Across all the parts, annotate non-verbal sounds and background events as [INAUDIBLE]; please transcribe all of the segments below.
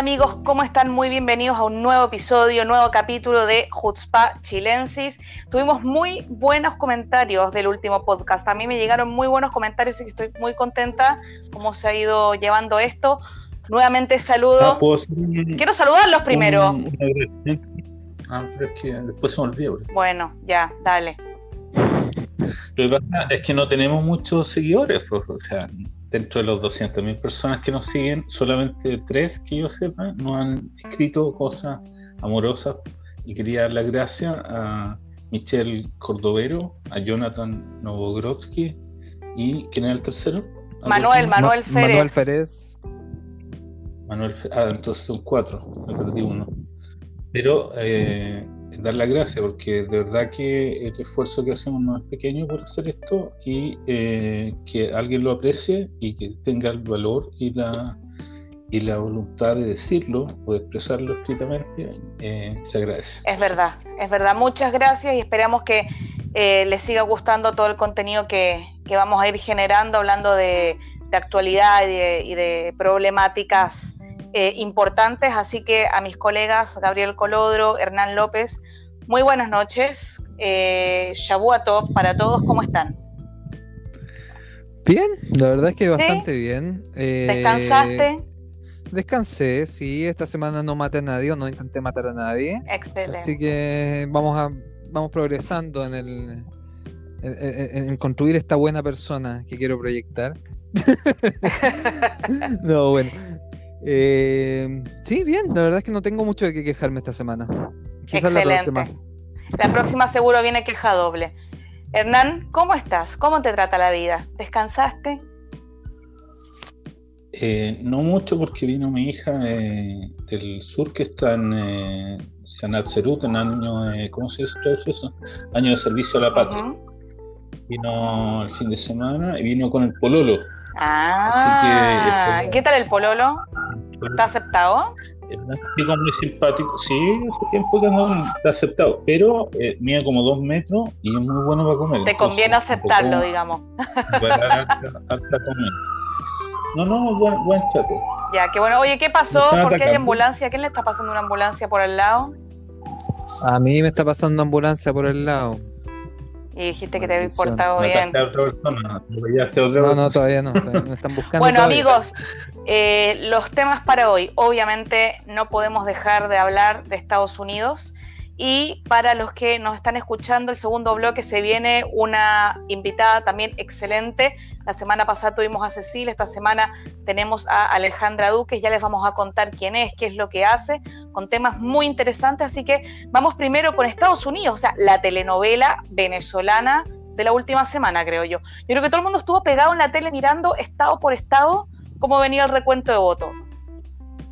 Amigos, ¿cómo están? Muy bienvenidos a un nuevo episodio, nuevo capítulo de Jutzpa Chilensis. Tuvimos muy buenos comentarios del último podcast. A mí me llegaron muy buenos comentarios y que estoy muy contenta cómo se ha ido llevando esto. Nuevamente saludo. Ah, Quiero saludarlos primero. ah, pero es que después se me olvidó. Bueno, ya, dale. Lo que pasa es que no tenemos muchos seguidores, pues, o sea, dentro de los 200.000 personas que nos siguen, solamente tres que yo sepa nos han escrito cosas amorosas y quería dar las gracias a Michelle Cordovero, a Jonathan Novogrodsky y ¿quién era el tercero? Manuel, Manuel Férez. Manuel Férez. Manuel ah, entonces son cuatro, me perdí uno. Pero eh, dar la gracia porque de verdad que el esfuerzo que hacemos no es pequeño por hacer esto y eh, que alguien lo aprecie y que tenga el valor y la y la voluntad de decirlo o de expresarlo escritamente eh, se agradece. Es verdad, es verdad. Muchas gracias y esperamos que eh, les siga gustando todo el contenido que, que vamos a ir generando, hablando de, de actualidad y de, y de problemáticas eh, importantes. Así que a mis colegas Gabriel Colodro, Hernán López, muy buenas noches. Eh, Shabuatov para todos, ¿cómo están? Bien, la verdad es que bastante bien. Eh, ¿Descansaste? Descansé, sí, esta semana no maté a nadie o no intenté matar a nadie. Excelente. Así que vamos a vamos progresando en el en construir esta buena persona que quiero proyectar. [LAUGHS] no, bueno. Eh, sí, bien, la verdad es que no tengo mucho de qué quejarme esta semana. Quizás la próxima. La próxima seguro viene queja doble. Hernán, ¿cómo estás? ¿Cómo te trata la vida? ¿Descansaste? Eh, no mucho porque vino mi hija eh, del sur que está en eh, Sanatserut, en año, eh, ¿cómo se dice eso? Año de servicio a la patria. Vino el fin de semana y vino con el pololo. Ah, ¿qué tal el pololo? ¿Está aceptado? Es un chico muy simpático, sí, hace tiempo que no está aceptado, pero eh, mide como dos metros y es muy bueno para comer. Te conviene aceptarlo, digamos. No, no, buen, buen chato. Ya, qué bueno. Oye, ¿qué pasó? ¿Por qué hay ambulancia? ¿Quién le está pasando una ambulancia por el lado? A mí me está pasando ambulancia por el lado. Y dijiste que te había portado bien. no, no, todavía no. me están buscando. bueno, amigos, eh, los temas para hoy. Obviamente no podemos dejar de hablar de Estados Unidos. Y para los que nos están escuchando, el segundo bloque se viene una invitada también excelente. La semana pasada tuvimos a Cecilia, esta semana tenemos a Alejandra Duque, ya les vamos a contar quién es, qué es lo que hace, con temas muy interesantes. Así que vamos primero con Estados Unidos, o sea, la telenovela venezolana de la última semana, creo yo. Yo creo que todo el mundo estuvo pegado en la tele mirando estado por estado cómo venía el recuento de votos.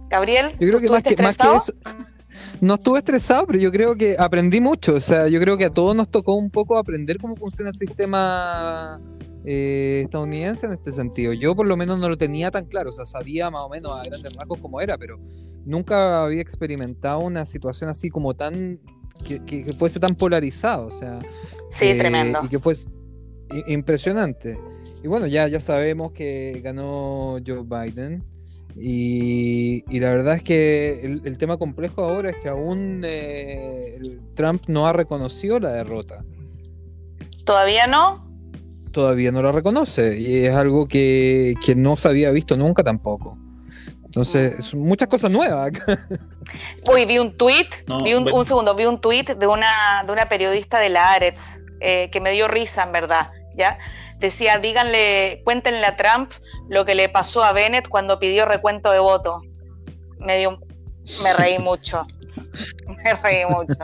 Gabriel, yo creo que más que, eso, [LAUGHS] no estuve estresado, pero yo creo que aprendí mucho. O sea, yo creo que a todos nos tocó un poco aprender cómo funciona el sistema eh, estadounidense en este sentido. Yo por lo menos no lo tenía tan claro, o sea, sabía más o menos a grandes rasgos cómo era, pero nunca había experimentado una situación así como tan que, fuese tan polarizado, o sea, sí, eh, tremendo. Y que fuese impresionante. Y bueno, ya, ya sabemos que ganó Joe Biden. Y, la verdad es que el, tema complejo ahora es que aún eh, Trump no ha reconocido la derrota. ¿Todavía no? Todavía no la reconoce y es algo que, no se había visto nunca tampoco. Entonces, son muchas cosas nuevas acá. Uy, vi un tweet, vi un, segundo, vi un tweet de una, de una periodista de la Aretz eh, que me dio risa, en verdad, ¿ya? decía, díganle, cuéntenle a Trump lo que le pasó a Bennett cuando pidió recuento de voto. Me dio, me reí mucho. Me reí mucho.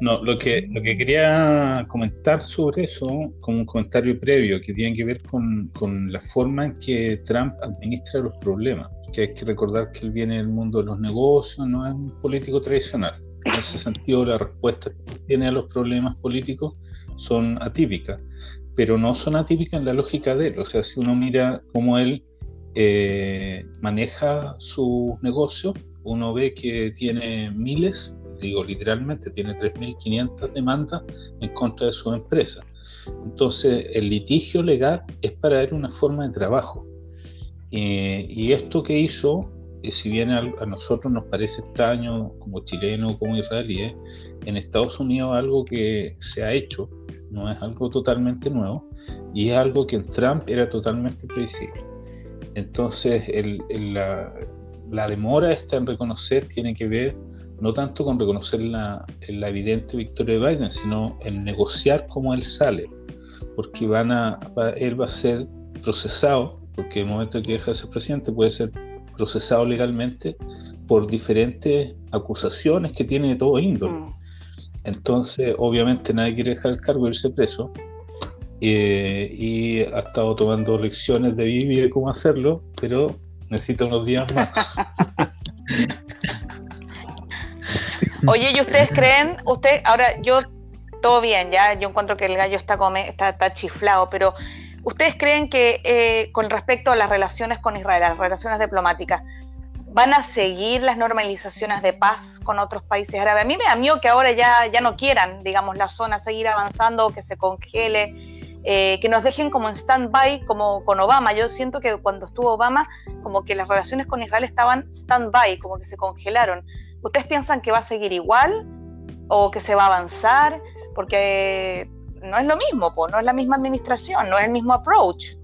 No, lo que, lo que quería comentar sobre eso, como un comentario previo, que tiene que ver con, con la forma en que Trump administra los problemas. Que hay que recordar que él viene del mundo de los negocios, no es un político tradicional. En ese sentido, las respuestas que tiene a los problemas políticos son atípicas, pero no son atípicas en la lógica de él. O sea, si uno mira cómo él eh, maneja sus negocios, uno ve que tiene miles, digo literalmente, tiene 3.500 demandas en contra de su empresa. Entonces, el litigio legal es para él una forma de trabajo. Eh, y esto que hizo, eh, si bien a, nosotros nos parece extraño como chileno, como israelíes, en Estados Unidos algo que se ha hecho, no es algo totalmente nuevo, y es algo que en Trump era totalmente previsible. Entonces, la, demora esta en reconocer tiene que ver no tanto con reconocer la, evidente victoria de Biden, sino en negociar cómo él sale, porque van a, él va a ser procesado, porque el momento que deja de ser presidente puede ser procesado legalmente por diferentes acusaciones que tiene de todo índole. Mm. Entonces, obviamente nadie quiere dejar el cargo y irse preso, eh, y ha estado tomando lecciones de Vivi de cómo hacerlo, pero necesita unos días más. [LAUGHS] Oye, ¿y ustedes creen, usted, ahora yo, todo bien, ya, yo encuentro que el gallo está, come, está, chiflado, pero ¿ustedes creen que eh, con respecto a las relaciones con Israel, las relaciones diplomáticas, van a seguir las normalizaciones de paz con otros países árabes? A mí me da miedo que ahora ya, ya no quieran, digamos, la zona seguir avanzando, que se congele eh, que nos dejen como en stand-by, como con Obama. Yo siento que cuando estuvo Obama, como que las relaciones con Israel estaban stand-by, como que se congelaron. ¿Ustedes piensan que va a seguir igual o que se va a avanzar? Porque no es lo mismo, no es la misma administración, no es el mismo approach.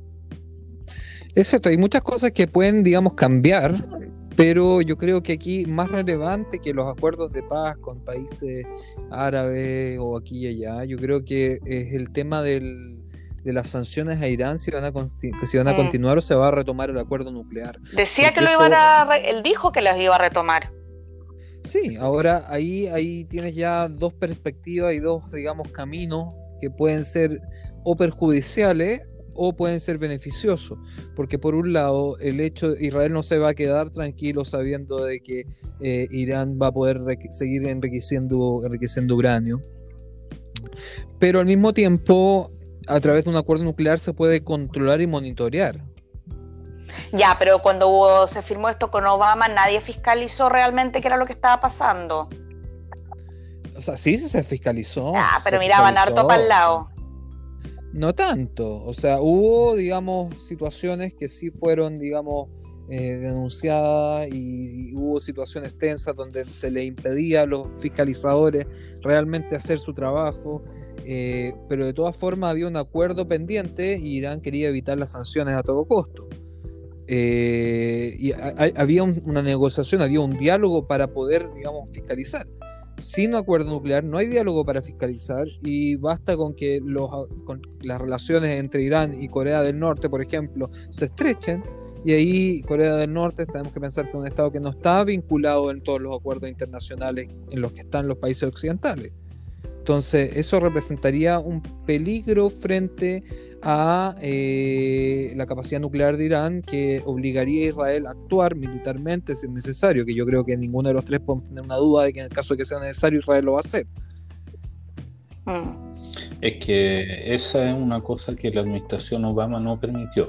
Es cierto, hay muchas cosas que pueden, digamos, cambiar, pero yo creo que aquí más relevante que los acuerdos de paz con países árabes o aquí y allá, yo creo que es el tema del, de las sanciones a Irán si van a, si van a mm. continuar o se va a retomar el acuerdo nuclear. Decía que lo iban a... Él dijo que las iba a retomar. Sí, ahora ahí, ahí tienes ya dos perspectivas y dos, digamos, caminos que pueden ser o perjudiciales o pueden ser beneficiosos, porque por un lado el hecho Israel no se va a quedar tranquilo sabiendo de que eh, Irán va a poder seguir enriqueciendo, enriqueciendo uranio, pero al mismo tiempo a través de un acuerdo nuclear se puede controlar y monitorear. Ya, pero cuando se firmó esto con Obama, nadie fiscalizó realmente qué era lo que estaba pasando. O sea, sí se fiscalizó. Ah, pero miraban harto para el lado. No tanto. O sea, hubo, digamos, situaciones que sí fueron, digamos, eh, denunciadas y, hubo situaciones tensas donde se le impedía a los fiscalizadores realmente hacer su trabajo. Eh, pero de todas formas había un acuerdo pendiente y Irán quería evitar las sanciones a todo costo. Eh, y había una negociación, había un diálogo para poder, digamos, fiscalizar. Sin acuerdo nuclear no hay diálogo para fiscalizar y basta con que los, las relaciones entre Irán y Corea del Norte, por ejemplo, se estrechen y ahí Corea del Norte tenemos que pensar que es un Estado que no está vinculado en todos los acuerdos internacionales en los que están los países occidentales. Entonces, eso representaría un peligro frente a eh, la capacidad nuclear de Irán que obligaría a Israel a actuar militarmente si es necesario, que yo creo que ninguno de los tres puede tener una duda de que en el caso de que sea necesario Israel lo va a hacer. Mm. Es que esa es una cosa que la administración Obama no permitió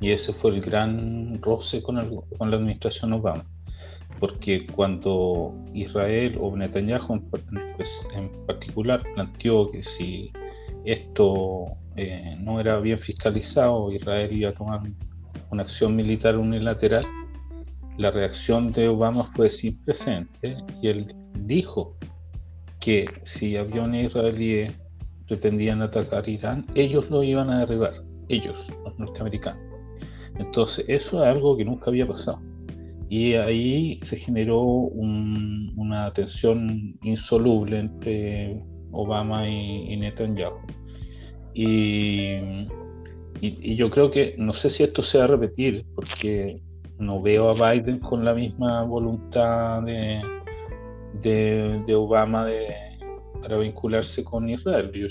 y ese fue el gran roce con, con la administración Obama porque cuando Israel o Netanyahu en, pues, particular planteó que si esto eh, no era bien fiscalizado, Israel iba a tomar una acción militar unilateral, la reacción de Obama fue sin presente y él dijo que si aviones israelíes pretendían atacar Irán, ellos lo iban a derribar, ellos, los norteamericanos. Entonces, eso es algo que nunca había pasado. Y ahí se generó una tensión insoluble entre Obama y, Netanyahu. Y, y, yo creo que, no sé si esto se va a repetir, porque no veo a Biden con la misma voluntad de, de, Obama de, para vincularse con Israel. Yo,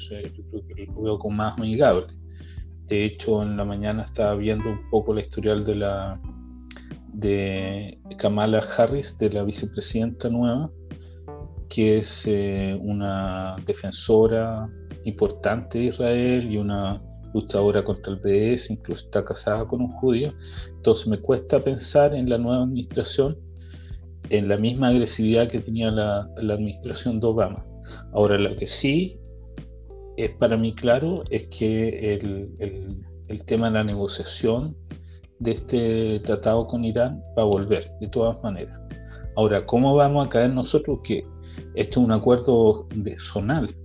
creo que lo veo con más amigable. De hecho, en la mañana estaba viendo un poco la historial de la de Kamala Harris, de la vicepresidenta nueva, que es eh, una defensora importante de Israel y una luchadora contra el BDS, incluso está casada con un judío. Entonces me cuesta pensar en la nueva administración en la misma agresividad que tenía la, administración de Obama. Ahora, lo que sí es para mí claro es que el, el tema de la negociación de este tratado con Irán va a volver, de todas maneras. Ahora, ¿cómo vamos a caer nosotros que esto es un acuerdo de zonal?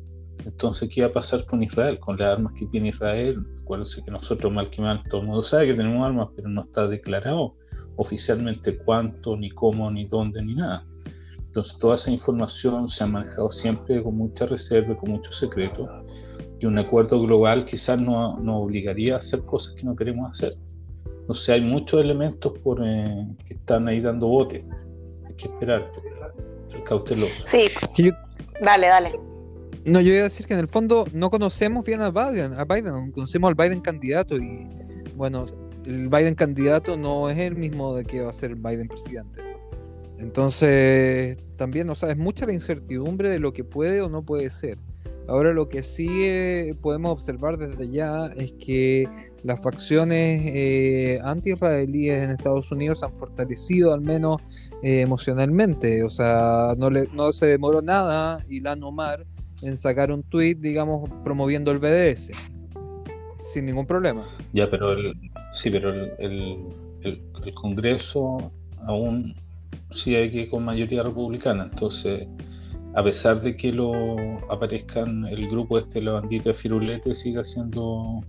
Entonces, ¿qué va a pasar con Israel? Con las armas que tiene Israel. Acuérdense que nosotros, mal que mal, todo el mundo sabe que tenemos armas, pero no está declarado oficialmente cuánto, ni cómo, ni dónde, ni nada. Entonces, toda esa información se ha manejado siempre con mucha reserva, con mucho secreto. Y un acuerdo global quizás nos no obligaría a hacer cosas que no queremos hacer. No sé, hay muchos elementos por, eh, que están ahí dando botes. Hay que esperar, ser cauteloso. Sí, dale, dale. No, yo iba a decir que en el fondo no conocemos bien a Biden, a Biden, conocemos al Biden candidato y bueno, el Biden candidato no es el mismo de que va a ser Biden presidente. Entonces, también, o sea, es mucha la incertidumbre de lo que puede o no puede ser. Ahora lo que sí eh, podemos observar desde ya es que las facciones eh, anti-israelíes en Estados Unidos han fortalecido al menos eh, emocionalmente. O sea, no, le, no se demoró nada Ilan Omar en sacar un tweet, digamos, promoviendo el BDS. Sin ningún problema. Ya, pero el, sí, pero el, el, el, Congreso aún sigue que con mayoría republicana. Entonces, a pesar de que lo aparezcan el grupo este, la bandita Firulete, siga siendo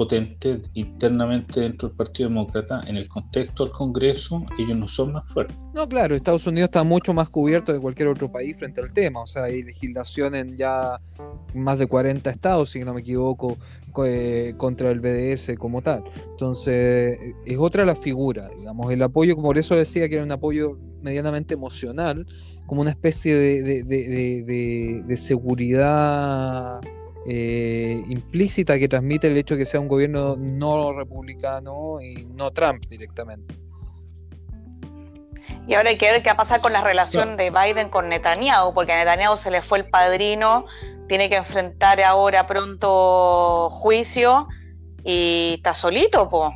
potente internamente dentro del Partido Demócrata, en el contexto del Congreso, ellos no son más fuertes. No, claro, Estados Unidos está mucho más cubierto de cualquier otro país frente al tema, o sea, hay legislación en ya más de 40 estados, si no me equivoco, eh, contra el BDS como tal. Entonces, es otra la figura, digamos, el apoyo, como por eso decía que era un apoyo medianamente emocional, como una especie de, de, de seguridad eh, implícita que transmite el hecho de que sea un gobierno no republicano y no Trump directamente. Y ahora hay que ver qué va a pasar con la relación de Biden con Netanyahu, porque a Netanyahu se le fue el padrino, tiene que enfrentar ahora pronto juicio y está solito, po.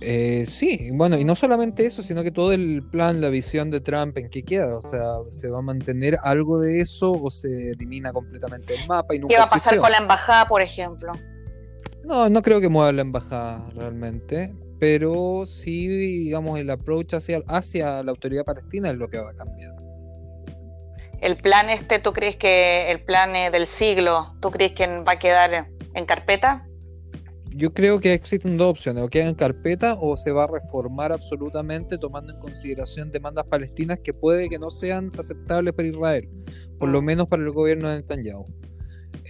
Eh, sí, bueno, y no solamente eso, sino que todo el plan, la visión de Trump, ¿en qué queda? O sea, ¿se va a mantener algo de eso o se elimina completamente el mapa? Y ¿Qué va a pasar con la embajada, por ejemplo? No, no creo que mueva la embajada realmente, pero sí, digamos, el approach hacia, hacia la autoridad palestina es lo que va a cambiar. El plan este, ¿tú crees que el plan eh, del siglo, ¿tú crees que va a quedar en carpeta? Yo creo que existen dos opciones, o queda en carpeta o se va a reformar absolutamente tomando en consideración demandas palestinas que puede que no sean aceptables para Israel, por lo mm. menos para el gobierno de Netanyahu.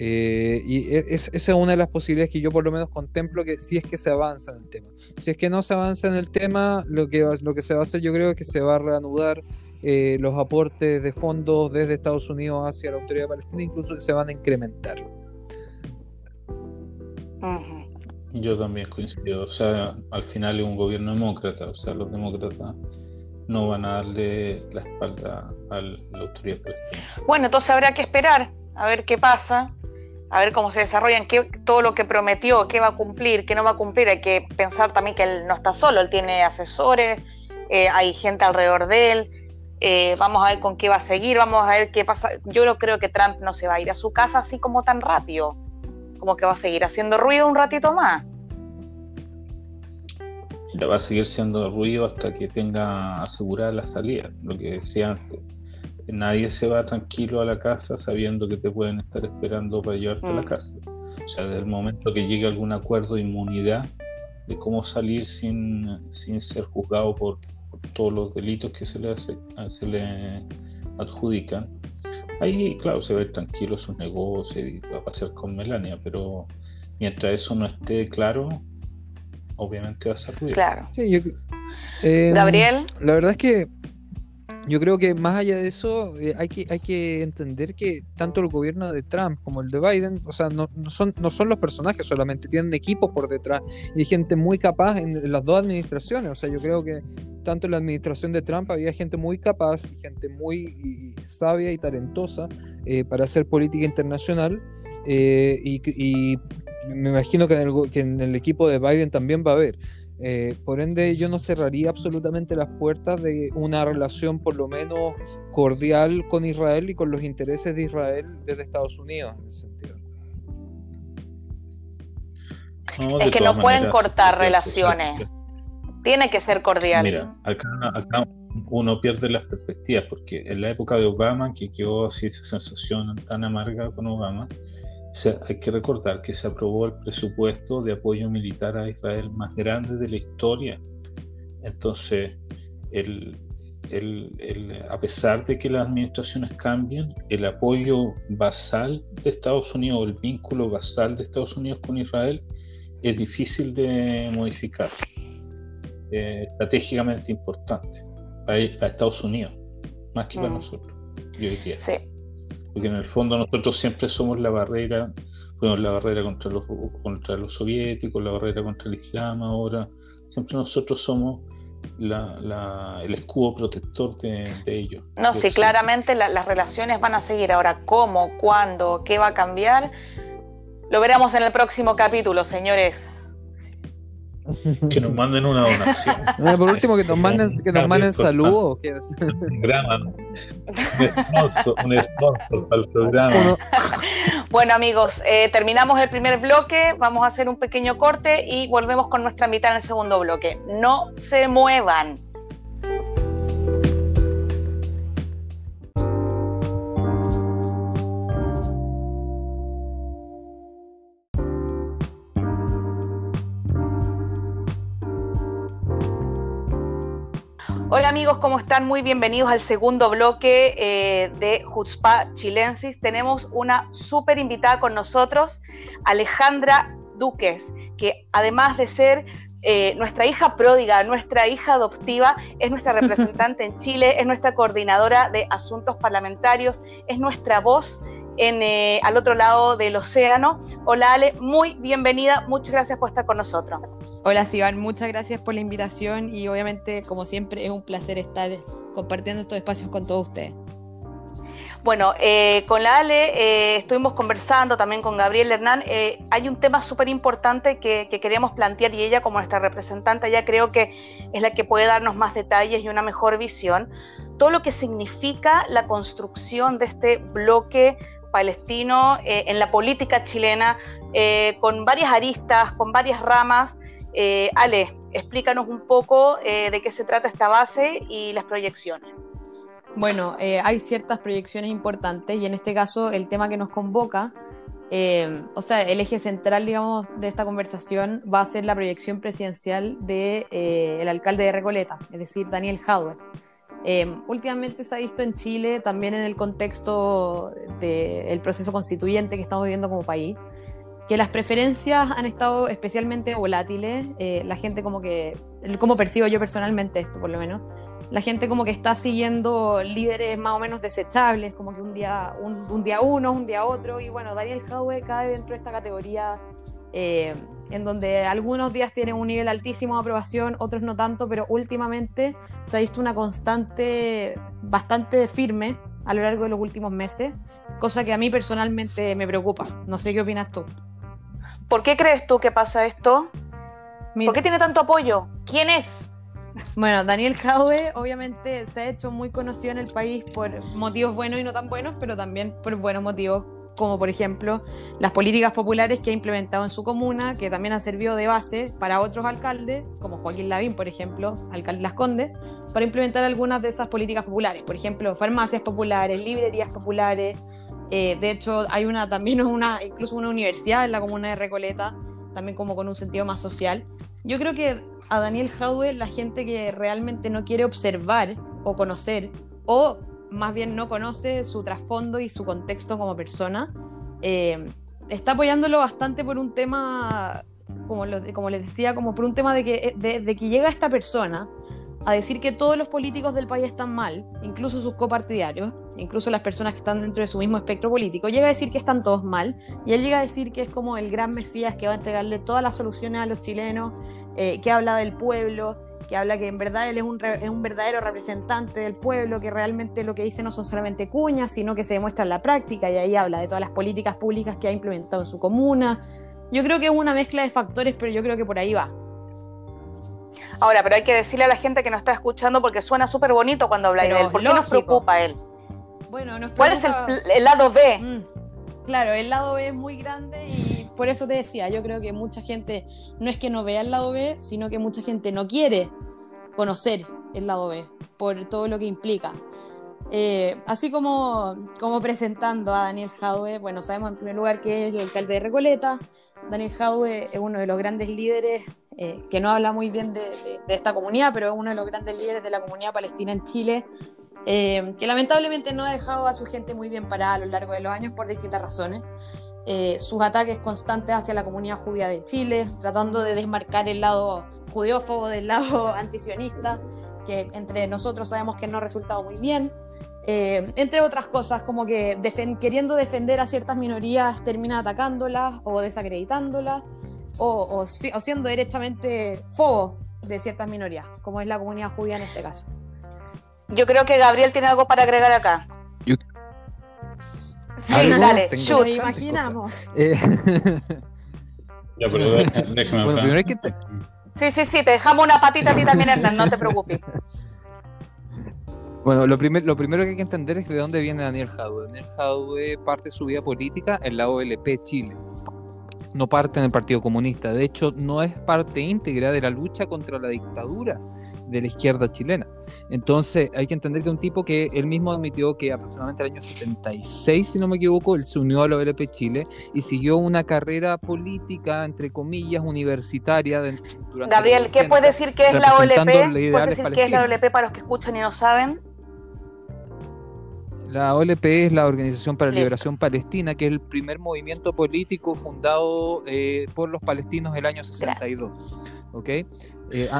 Eh, y e, esa es una de las posibilidades que yo por lo menos contemplo que si es que se avanza en el tema. Si es que no se avanza en el tema, lo que, lo que se va a hacer yo creo es que se va a reanudar eh, los aportes de fondos desde Estados Unidos hacia la autoridad palestina, incluso se van a incrementar. Yo también coincido. O sea, al final es un gobierno demócrata. O sea, los demócratas no van a darle la espalda a la autoridad palestina. Bueno, entonces habrá que esperar a ver qué pasa, a ver cómo se desarrollan, qué, todo lo que prometió, qué va a cumplir, qué no va a cumplir. Hay que pensar también que él no está solo, él tiene asesores, eh, hay gente alrededor de él. Eh, vamos a ver con qué va a seguir, vamos a ver qué pasa. Yo no creo que Trump no se va a ir a su casa así como tan rápido como que va a seguir haciendo ruido un ratito más. Va a seguir siendo ruido hasta que tenga asegurada la salida, lo que decía antes. Nadie se va tranquilo a la casa sabiendo que te pueden estar esperando para llevarte a la mm. cárcel. O sea, desde el momento que llegue algún acuerdo de inmunidad de cómo salir sin, sin ser juzgado por, todos los delitos que se le, hace, se le adjudican, Ahí, claro, se ve tranquilo sus negocios y va a pasar con Melania, pero mientras eso no esté claro, obviamente va a ser ruido. Claro. Sí, yo, eh, Gabriel. La verdad es que yo creo que más allá de eso, eh, hay, que, hay que entender que tanto el gobierno de Trump como el de Biden, o sea, no, no son, no son los personajes solamente, tienen equipos por detrás y gente muy capaz en, las dos administraciones. O sea, yo creo que tanto en la administración de Trump había gente muy capaz, gente muy sabia y talentosa eh, para hacer política internacional. eh, y, y me imagino que en, el, que en el equipo de Biden también va a haber. Eh, por ende, yo no cerraría absolutamente las puertas de una relación por lo menos cordial con Israel y con los intereses de Israel desde Estados Unidos en ese sentido. No, Es que no pueden maneras, cortar relaciones. Tiene que ser cordial. Mira, acá, acá uno pierde las perspectivas porque en la época de Obama, que quedó así esa sensación tan amarga con Obama, hay que recordar que se aprobó el presupuesto de apoyo militar a Israel más grande de la historia. Entonces, el, el- el- a pesar de que las administraciones cambien, el apoyo basal de Estados Unidos, el vínculo basal de Estados Unidos con Israel, es difícil de modificar eh, estratégicamente importante para, para Estados Unidos, más que para nosotros, yo diría. Sí. Porque en el fondo nosotros siempre somos la barrera, fuimos la barrera contra los, contra los soviéticos, la barrera contra el Islam ahora, siempre nosotros somos la, la- el escudo protector de, de ellos. No, sí, claramente la- las relaciones van a seguir. Ahora, ¿cómo, cuándo, qué va a cambiar? Lo veremos en el próximo capítulo, señores. [LAUGHS] Que nos manden una donación. [LAUGHS] Por último, que nos manden, que nos manden saludos. Un programa, ¿no? un [LAUGHS] sponsor, un sponsor para el programa. Bueno, amigos, eh, terminamos el primer bloque. Vamos a hacer un pequeño corte y volvemos con nuestra mitad en el segundo bloque. No se muevan. Hola amigos, ¿cómo están? Muy bienvenidos al segundo bloque eh, de Jutzpa Chilensis. Tenemos una súper invitada con nosotros, Alejandra Duques, que además de ser eh, nuestra hija pródiga, nuestra hija adoptiva, es nuestra [LAUGHS] representante en Chile, es nuestra coordinadora de asuntos parlamentarios, es nuestra voz en, eh, al otro lado del océano. Hola Ale, muy bienvenida, muchas gracias por estar con nosotros. Hola Sivan, muchas gracias por la invitación y obviamente como siempre es un placer estar compartiendo estos espacios con todos ustedes. Bueno, eh, con la Ale eh, estuvimos conversando también con Gabriel Hernán. eh, hay un tema súper importante que, que queremos plantear y ella como nuestra representante ya creo que es la que puede darnos más detalles y una mejor visión. Todo lo que significa la construcción de este bloque palestino eh, en la política chilena, eh, con varias aristas, con varias ramas. Eh, Ale, explícanos un poco eh, de qué se trata esta base y las proyecciones. Bueno, eh, hay ciertas proyecciones importantes y en este caso el tema que nos convoca, o sea, el eje central, digamos, de esta conversación va a ser la proyección presidencial del de, eh, alcalde de Recoleta, es decir, Daniel Jadwe. Eh, últimamente se ha visto en Chile, también en el contexto del proceso constituyente que estamos viviendo como país, que las preferencias han estado especialmente volátiles. Eh, la gente como que, como percibo yo personalmente esto por lo menos, la gente como que está siguiendo líderes más o menos desechables, como que un día, un, día uno, un día otro, y bueno, Daniel Jadwe cae dentro de esta categoría eh, en donde algunos días tienen un nivel altísimo de aprobación, otros no tanto, pero últimamente se ha visto una constante bastante firme a lo largo de los últimos meses, cosa que a mí personalmente me preocupa. No sé qué opinas tú. ¿Por qué crees tú que pasa esto? Mira, ¿Por qué tiene tanto apoyo? ¿Quién es? Bueno, Daniel Jadwe obviamente se ha hecho muy conocido en el país por motivos buenos y no tan buenos, pero también por buenos motivos, como por ejemplo las políticas populares que ha implementado en su comuna, que también han servido de base para otros alcaldes, como Joaquín Lavín, por ejemplo, alcalde de Las Condes, para implementar algunas de esas políticas populares, por ejemplo, farmacias populares, librerías populares. Eh, de hecho, hay una también [LAUGHS] una, incluso una universidad en la comuna de Recoleta, también como con un sentido más social. Yo creo que a Daniel Jadwe la gente que realmente no quiere observar o conocer, o más bien no conoce su trasfondo y su contexto como persona, eh, está apoyándolo bastante por un tema como, como les decía, como por un tema de que, de que llega esta persona a decir que todos los políticos del país están mal, incluso sus copartidarios, incluso las personas que están dentro de su mismo espectro político, llega a decir que están todos mal, y él llega a decir que es como el gran Mesías que va a entregarle todas las soluciones a los chilenos, eh, que habla del pueblo, que habla que en verdad él es un, es un, verdadero representante del pueblo, que realmente lo que dice no son solamente cuñas, sino que se demuestra en la práctica, y ahí habla de todas las políticas públicas que ha implementado en su comuna. Yo creo que es una mezcla de factores, pero yo creo que por ahí va. Ahora, pero hay que decirle a la gente que nos está escuchando porque suena súper bonito cuando habla de él. ¿Por qué nos preocupa él? Bueno, nos ¿Cuál es el, lado B? Mm, claro, el lado B es muy grande y por eso te decía, yo creo que mucha gente no es que no vea el lado B, sino que mucha gente no quiere conocer el lado B por todo lo que implica. Eh, así como, como presentando a Daniel Jadwe, bueno, sabemos en primer lugar que es el alcalde de Recoleta. Daniel Jadwe es uno de los grandes líderes eh, que no habla muy bien de, esta comunidad, pero es uno de los grandes líderes de la comunidad palestina en Chile, eh, que lamentablemente no ha dejado a su gente muy bien parada a lo largo de los años por distintas razones. Eh, sus ataques constantes hacia la comunidad judía de Chile, tratando de desmarcar el lado judeófobo del lado [LAUGHS] antisionista, que entre nosotros sabemos que no ha resultado muy bien. entre otras cosas, como que queriendo defender a ciertas minorías termina atacándolas o desacreditándolas o, siendo directamente fobo de ciertas minorías, como es la comunidad judía en este caso. Yo creo que Gabriel tiene algo para agregar acá. Sí, dale, imaginamos. Eh, ya, pero [LAUGHS] déjame bueno, primero hay que Sí, sí, sí, te dejamos una patita a ti también, Hernán, no te preocupes. Bueno, lo, primer, lo primero que hay que entender es de dónde viene Daniel Jadwe. Daniel Jadwe parte su vida política en la OLP Chile no parte en el Partido Comunista. De hecho, no es parte íntegra de la lucha contra la dictadura de la izquierda chilena. Entonces, hay que entender que un tipo que él mismo admitió que aproximadamente en el año 76, si no me equivoco, él se unió a la OLP Chile y siguió una carrera política, entre comillas, universitaria. Gabriel, ¿qué puede decir que es la OLP? ¿Puede decir qué es la OLP para los que escuchan y no saben? La OLP es la Organización para la Liberación Palestina, que es el primer movimiento político fundado eh, por los palestinos el año 62. ¿Ok? Eh,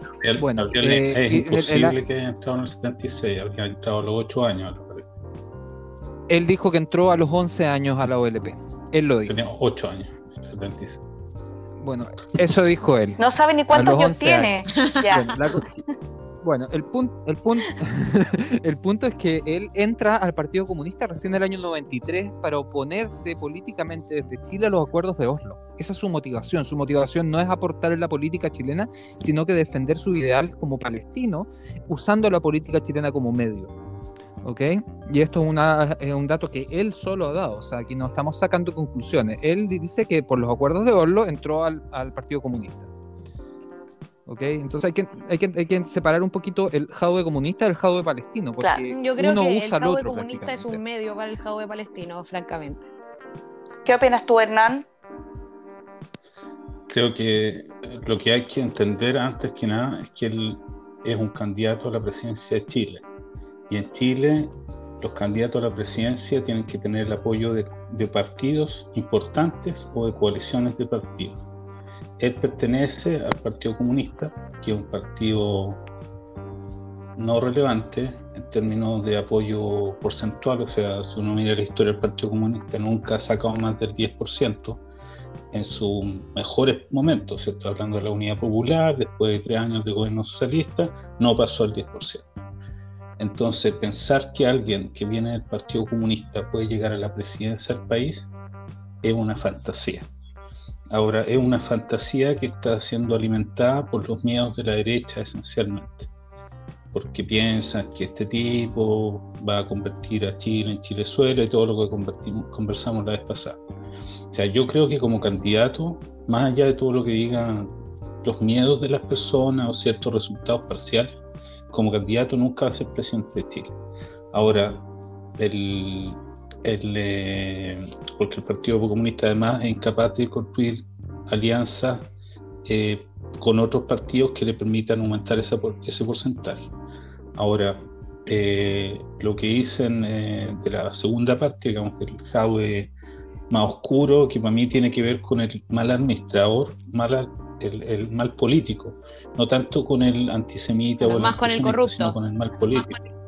ah, bueno, eh, es imposible que haya entrado en el 76, habría entrado a los 8 años. Él dijo que entró a los 11 años a la OLP. Él lo dijo. Tenía 8 años, 76. Bueno, eso dijo él. No sabe ni cuántos años tiene. [LAUGHS] ya. Bueno, el, punto, el, punto, [LAUGHS] el punto es que él entra al Partido Comunista recién en el año 93 para oponerse políticamente desde Chile a los acuerdos de Oslo. Esa es su motivación. Su motivación no es aportar en la política chilena, sino que defender su ideal como palestino, usando la política chilena como medio. ¿Ok? Y esto es, una, un dato que él solo ha dado, o sea, aquí no estamos sacando conclusiones. Él dice que por los acuerdos de Oslo entró al Partido Comunista. Entonces hay que, hay que, hay que separar un poquito el jaude comunista del jaude palestino. Porque Yo creo que el jaude comunista es un medio para el jaude palestino, francamente. ¿Qué opinas tú, Hernán? Creo que lo que hay que entender antes que nada es que él es un candidato a la presidencia de Chile. Y en Chile los candidatos a la presidencia tienen que tener el apoyo de partidos importantes o de coaliciones de partidos él pertenece al Partido Comunista, que es un partido no relevante en términos de apoyo porcentual, o sea, si uno mira la historia del Partido Comunista, nunca ha sacado más del 10% en sus mejores momentos, se está hablando de la Unidad Popular, después de tres años de gobierno socialista, no pasó al 10%. Entonces, pensar que alguien que viene del Partido Comunista puede llegar a la presidencia del país es una fantasía. Ahora, es una fantasía que está siendo alimentada por los miedos de la derecha esencialmente, porque piensan que este tipo va a convertir a Chile en Chilezuela y todo lo que conversamos la vez pasada. O sea, yo creo que como candidato, más allá de todo lo que digan los miedos de las personas o ciertos resultados parciales, como candidato nunca va a ser presidente de Chile. Ahora, el, eh, porque el Partido Comunista además es incapaz de construir alianzas eh, con otros partidos que le permitan aumentar ese porcentaje. Ahora, eh, lo que dicen de la segunda parte, digamos, del JAUE más oscuro que para mí tiene que ver con el mal administrador, mal, el, mal político, no tanto con el antisemita o más con el corrupto, sino con el mal político.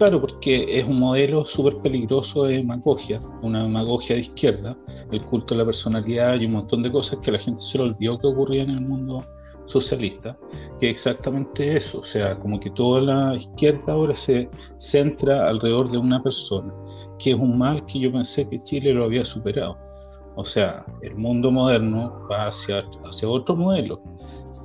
Claro, porque es un modelo súper peligroso de demagogia, una demagogia de izquierda, el culto de la personalidad y un montón de cosas que la gente se le olvidó que ocurrían en el mundo socialista, que es exactamente eso, o sea, como que toda la izquierda ahora se centra alrededor de una persona, que es un mal que yo pensé que Chile lo había superado. O sea, el mundo moderno va hacia, hacia otro modelo,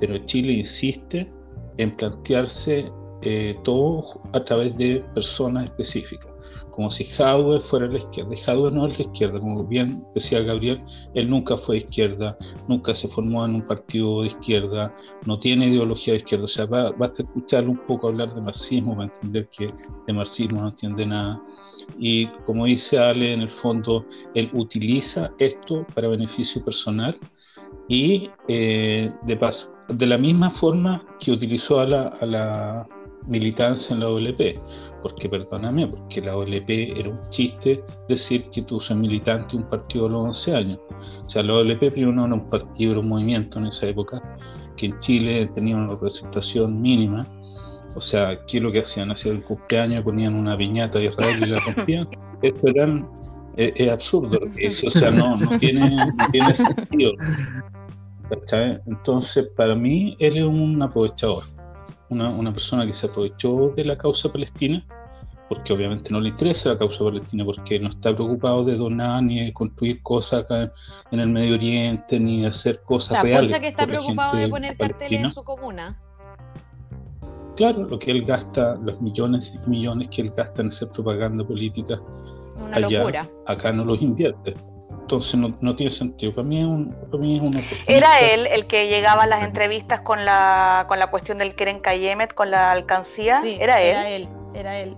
pero Chile insiste en plantearse eh, todo a través de personas específicas, como si Jadwe fuera la izquierda. Y no es la izquierda, como bien decía Gabriel, él nunca fue izquierda, nunca se formó en un partido de izquierda, no tiene ideología de izquierda. O sea, basta escucharlo un poco hablar de marxismo para entender que de marxismo no entiende nada. Y como dice Ale, en el fondo, él utiliza esto para beneficio personal y eh, de paso, de la misma forma que utilizó a la militancia en la OLP, porque perdóname, porque la OLP era un chiste decir que tú seas militante de un partido a los 11 años. O sea, la OLP primero no era un partido, era un movimiento en esa época, que en Chile tenía una representación mínima. O sea, ¿qué es lo que hacían? Hacían el cumpleaños, ponían una piñata de Israel y la rompían. [LAUGHS] Esto eran, es, absurdo, eso, o sea, no, no, tiene, no tiene sentido. Entonces, para mí, él es un aprovechador una, persona que se aprovechó de la causa palestina, porque obviamente no le interesa la causa palestina, porque no está preocupado de donar ni de construir cosas acá en el Medio Oriente, ni de hacer cosas o sea, que está preocupado de poner carteles en su comuna. Claro, lo que él gasta, los millones y millones que él gasta en hacer propaganda política, una locura. acá no los invierte. Entonces no, tiene sentido. Para mí es, un, para mí es una ¿Era él el que llegaba a las entrevistas con la, con la cuestión del Keren Kayemet, con la alcancía? Sí, ¿Era él? Era él, era [LAUGHS] él.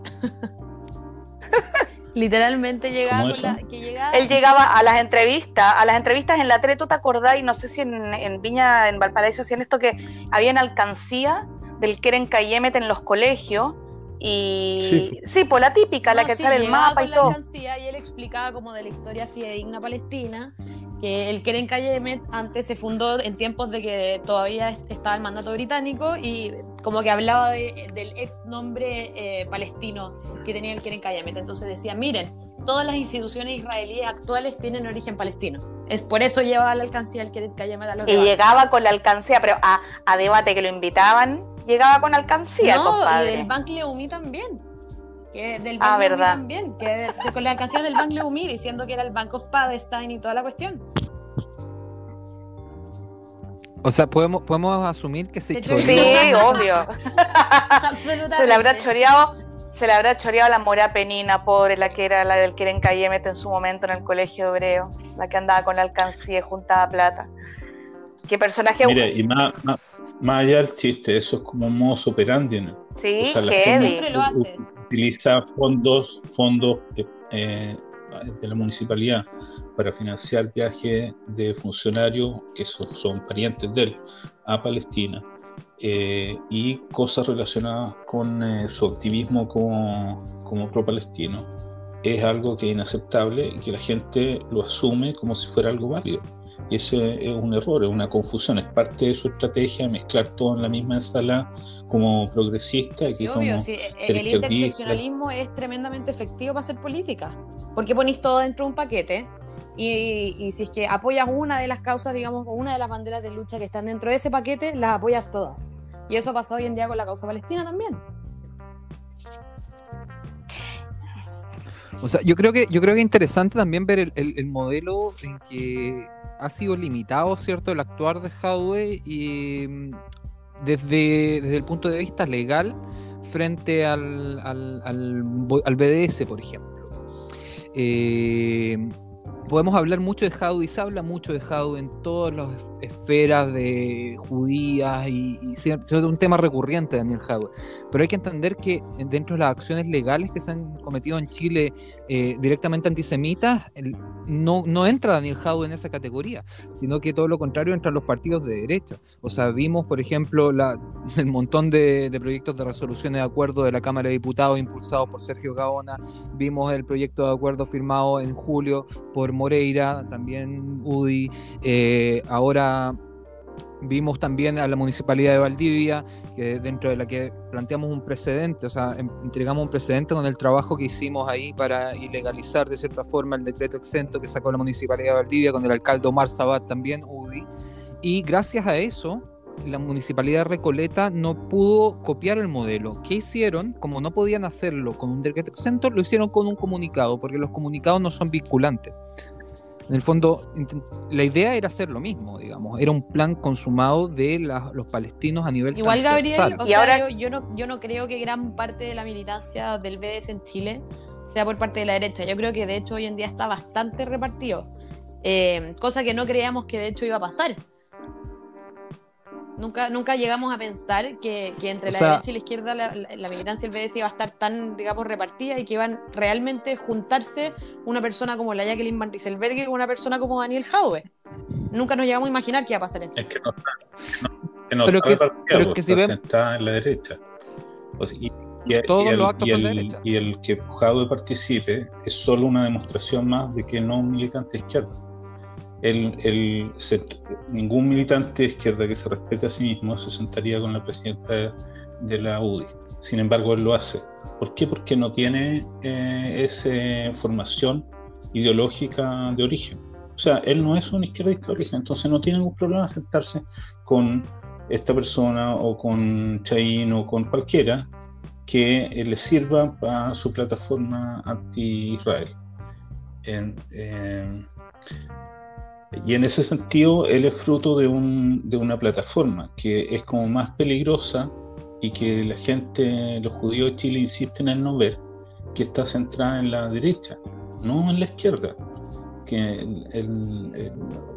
Literalmente llegaba, con la, que llegaba Él llegaba a las entrevistas, a las entrevistas en la tele, ¿tú te acordás? Y no sé si en, en Viña, en Valparaíso hacían esto que había en alcancía del Keren Kayemet en los colegios y sí, por la típica, la que sale el mapa y todo. y él explicaba como de la historia fidedigna palestina, que el Keren Kayemet antes se fundó en tiempos de que todavía estaba el mandato británico y como que hablaba del ex nombre eh, palestino que tenía el Keren Kayemet. Entonces decía, miren, todas las instituciones israelíes actuales tienen origen palestino. Es por eso llevaba la alcancía el Keren Kayemet a los Y llegaba con la alcancía, pero a, a debate que lo invitaban llegaba con alcancía, no, compadre. y del Bank Leumi también. Que del ah, Bank ah, Leumi también, que con la canción del Bank Leumi diciendo que era el Bank of Palestine y toda la cuestión. O sea, podemos, podemos asumir que se choreó. Sí, [LAUGHS] obvio. Absolutamente. Se le habrá choreado, se le habrá choreado la mora penina, pobre, la que era la del Quieren Cayemet en su momento en el colegio hebreo, la que andaba con la alcancía y juntaba plata. Qué personaje. Mire, y más, más allá del chiste, eso es como un modo operandi. Sí, siempre lo hace. Utiliza fondos, fondos eh, de la municipalidad para financiar viajes de funcionarios que son, parientes de él a Palestina eh, y cosas relacionadas con eh, su activismo como, como pro-palestino. Es algo que es inaceptable y que la gente lo asume como si fuera algo válido. Y ese es un error, es una confusión, es parte de su estrategia mezclar todo en la misma ensalada como progresista. Sí, obvio, sí. el interseccionalismo es tremendamente efectivo para hacer política, porque ponéis todo dentro de un paquete y, y, si es que apoyas una de las causas, digamos, una de las banderas de lucha que están dentro de ese paquete, las apoyas todas. Y eso ha pasado hoy en día con la causa palestina también. O sea, yo creo que yo creo que es interesante también ver el, el modelo en que ha sido limitado, ¿cierto?, el actuar de Hadwe y mm, desde, desde el punto de vista legal frente al, al, al, BDS, por ejemplo. Eh, podemos hablar mucho de Jadwe y se habla mucho de Jadwe en todas las esferas de judías y, es un tema recurrente Daniel Jadwe. Pero hay que entender que dentro de las acciones legales que se han cometido en Chile eh, directamente antisemitas, no, no entra Daniel Jadwe en esa categoría, sino que todo lo contrario entran los partidos de derecha. O sea, vimos, por ejemplo, [LAUGHS] el montón de, proyectos de resoluciones de acuerdo de la Cámara de Diputados impulsados por Sergio Gaona, vimos el proyecto de acuerdo firmado en julio por Moreira, también UDI, eh, ahora vimos también a la Municipalidad de Valdivia, que dentro de la que planteamos un precedente, o sea, entregamos un precedente con el trabajo que hicimos ahí para ilegalizar de cierta forma el decreto exento que sacó la Municipalidad de Valdivia con el alcalde Omar Sabat también, UDI, y gracias a eso la municipalidad de Recoleta no pudo copiar el modelo. ¿Qué hicieron? Como no podían hacerlo con un decreto exento, lo hicieron con un comunicado, porque los comunicados no son vinculantes. En el fondo, la idea era hacer lo mismo, digamos. Era un plan consumado de los palestinos a nivel Igual, Gabriel, o sea, yo, no, yo no creo que gran parte de la militancia del BDS en Chile sea por parte de la derecha. Yo creo que de hecho hoy en día está bastante repartido. Eh, cosa que no creíamos que de hecho iba a pasar. Nunca, nunca llegamos a pensar que, entre la derecha y la izquierda la, militancia del BDS iba a estar tan, digamos, repartida y que iban realmente juntarse una persona como la Jacqueline Van Rieselberger con una persona como Daniel Jaube. Nunca nos llegamos a imaginar que iba a pasar eso. Es que no está, que no, pero, que, pero que si está en la derecha. y, Todos el, los actos son de derecha. Y el que Jaube participe es solo una demostración más de que no militante izquierda ningún militante de izquierda que se respete a sí mismo se sentaría con la presidenta de, la UDI. Sin embargo, él lo hace. ¿Por qué? Porque no tiene eh, esa formación ideológica de origen. O sea, él no es un izquierdista de origen, entonces no tiene ningún problema en sentarse con esta persona o con Chain o con cualquiera que le sirva para su plataforma anti-Israel. Y en ese sentido, él es fruto de, un, de una plataforma que es como más peligrosa y que la gente, los judíos de Chile insisten en no ver, que está centrada en la derecha, no en la izquierda. Que